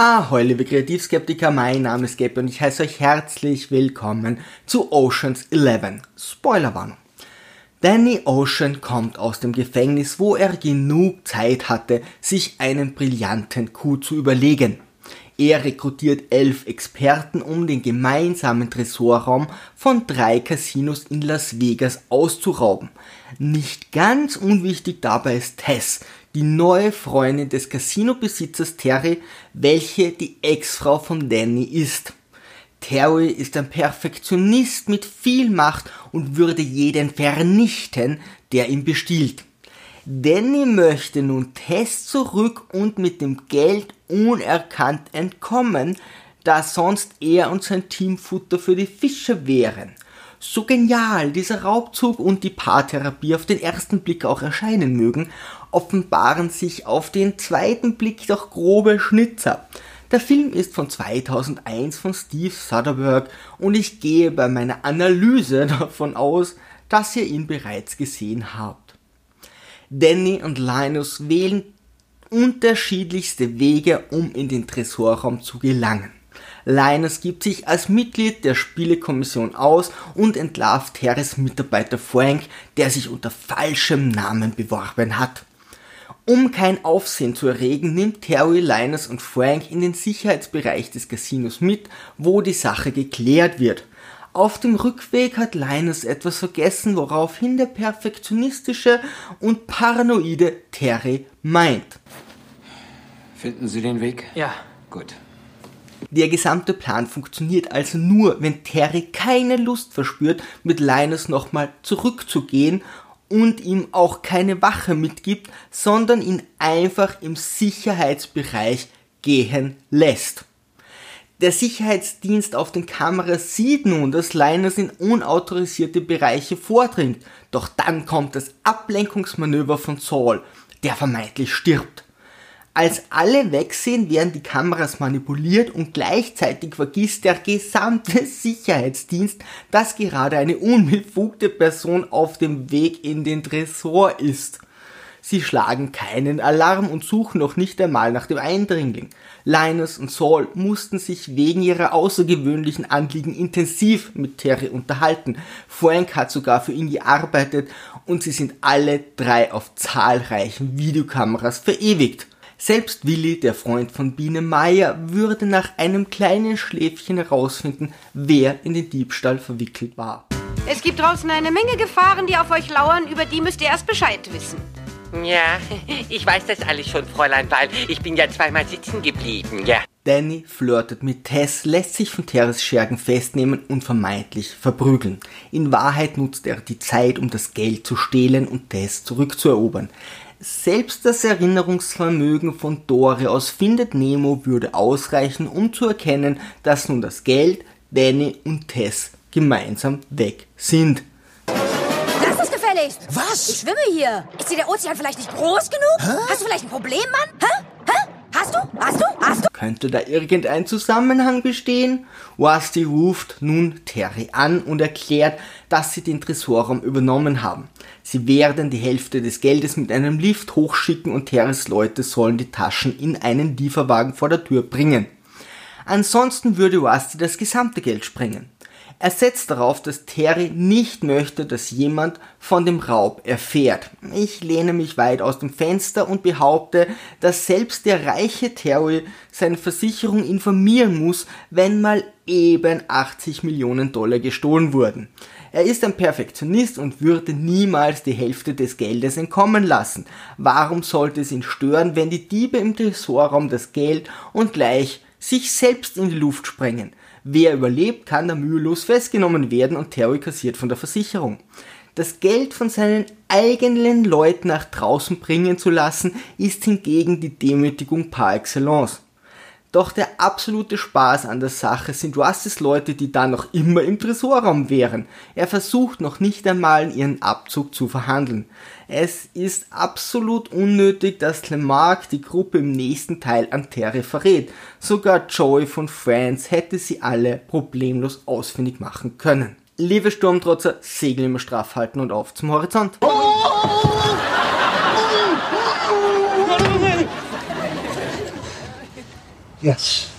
Ahoi, liebe Kreativskeptiker, mein Name ist Gabe und ich heiße euch herzlich willkommen zu Oceans 11. Spoilerwarnung. Danny Ocean kommt aus dem Gefängnis, wo er genug Zeit hatte, sich einen brillanten Coup zu überlegen. Er rekrutiert elf Experten, um den gemeinsamen Tresorraum von drei Casinos in Las Vegas auszurauben. Nicht ganz unwichtig dabei ist Tess, die neue Freundin des Casinobesitzers Terry, welche die Ex-Frau von Danny ist. Terry ist ein Perfektionist mit viel Macht und würde jeden vernichten, der ihn bestiehlt. Danny möchte nun Tess zurück und mit dem Geld unerkannt entkommen, da sonst er und sein Team Futter für die Fische wären. So genial dieser Raubzug und die Paartherapie auf den ersten Blick auch erscheinen mögen, offenbaren sich auf den zweiten Blick doch grobe Schnitzer. Der Film ist von 2001 von Steve Soderbergh und ich gehe bei meiner Analyse davon aus, dass ihr ihn bereits gesehen habt. Danny und Linus wählen unterschiedlichste Wege, um in den Tresorraum zu gelangen. Linus gibt sich als Mitglied der Spielekommission aus und entlarvt Terres Mitarbeiter Frank, der sich unter falschem Namen beworben hat. Um kein Aufsehen zu erregen, nimmt Terry, Linus und Frank in den Sicherheitsbereich des Casinos mit, wo die Sache geklärt wird. Auf dem Rückweg hat Linus etwas vergessen, woraufhin der perfektionistische und paranoide Terry meint. Finden Sie den Weg? Ja. Gut. Der gesamte Plan funktioniert also nur, wenn Terry keine Lust verspürt, mit Linus nochmal zurückzugehen und ihm auch keine Wache mitgibt, sondern ihn einfach im Sicherheitsbereich gehen lässt. Der Sicherheitsdienst auf den Kameras sieht nun, dass Linus in unautorisierte Bereiche vordringt, doch dann kommt das Ablenkungsmanöver von Saul, der vermeintlich stirbt. Als alle wegsehen, werden die Kameras manipuliert und gleichzeitig vergisst der gesamte Sicherheitsdienst, dass gerade eine unbefugte Person auf dem Weg in den Tresor ist. Sie schlagen keinen Alarm und suchen noch nicht einmal nach dem Eindringling. Linus und Saul mussten sich wegen ihrer außergewöhnlichen Anliegen intensiv mit Terry unterhalten. Frank hat sogar für ihn gearbeitet und sie sind alle drei auf zahlreichen Videokameras verewigt. Selbst Willi, der Freund von Biene Meier, würde nach einem kleinen Schläfchen herausfinden, wer in den Diebstahl verwickelt war. Es gibt draußen eine Menge Gefahren, die auf euch lauern, über die müsst ihr erst Bescheid wissen. Ja, ich weiß das alles schon, Fräulein, weil ich bin ja zweimal sitzen geblieben, ja. Danny flirtet mit Tess, lässt sich von Teres Schergen festnehmen und vermeintlich verprügeln. In Wahrheit nutzt er die Zeit, um das Geld zu stehlen und Tess zurückzuerobern. Selbst das Erinnerungsvermögen von Dore aus Findet Nemo würde ausreichen, um zu erkennen, dass nun das Geld, Danny und Tess gemeinsam weg sind. Lass es gefälligst! Was? Ich schwimme hier. Ist dir der Ozean vielleicht nicht groß genug? Hä? Hast du vielleicht ein Problem, Mann? Könnte da irgendein Zusammenhang bestehen? Rusty ruft nun Terry an und erklärt, dass sie den Tresorraum übernommen haben. Sie werden die Hälfte des Geldes mit einem Lift hochschicken und Terrys Leute sollen die Taschen in einen Lieferwagen vor der Tür bringen. Ansonsten würde Rusty das gesamte Geld sprengen. Er setzt darauf, dass Terry nicht möchte, dass jemand von dem Raub erfährt. Ich lehne mich weit aus dem Fenster und behaupte, dass selbst der reiche Terry seine Versicherung informieren muss, wenn mal eben 80 Millionen Dollar gestohlen wurden. Er ist ein Perfektionist und würde niemals die Hälfte des Geldes entkommen lassen. Warum sollte es ihn stören, wenn die Diebe im Tresorraum das Geld und gleich sich selbst in die Luft sprengen? Wer überlebt, kann da mühelos festgenommen werden und Terry kassiert von der Versicherung. Das Geld von seinen eigenen Leuten nach draußen bringen zu lassen, ist hingegen die Demütigung par excellence. Doch der absolute Spaß an der Sache sind Rustys Leute, die dann noch immer im Tresorraum wären. Er versucht noch nicht einmal ihren Abzug zu verhandeln. Es ist absolut unnötig, dass Clemark die Gruppe im nächsten Teil an Terry verrät. Sogar Joey von Friends hätte sie alle problemlos ausfindig machen können. Liebe Sturmtrotzer, Segel immer straff halten und auf zum Horizont. Yes.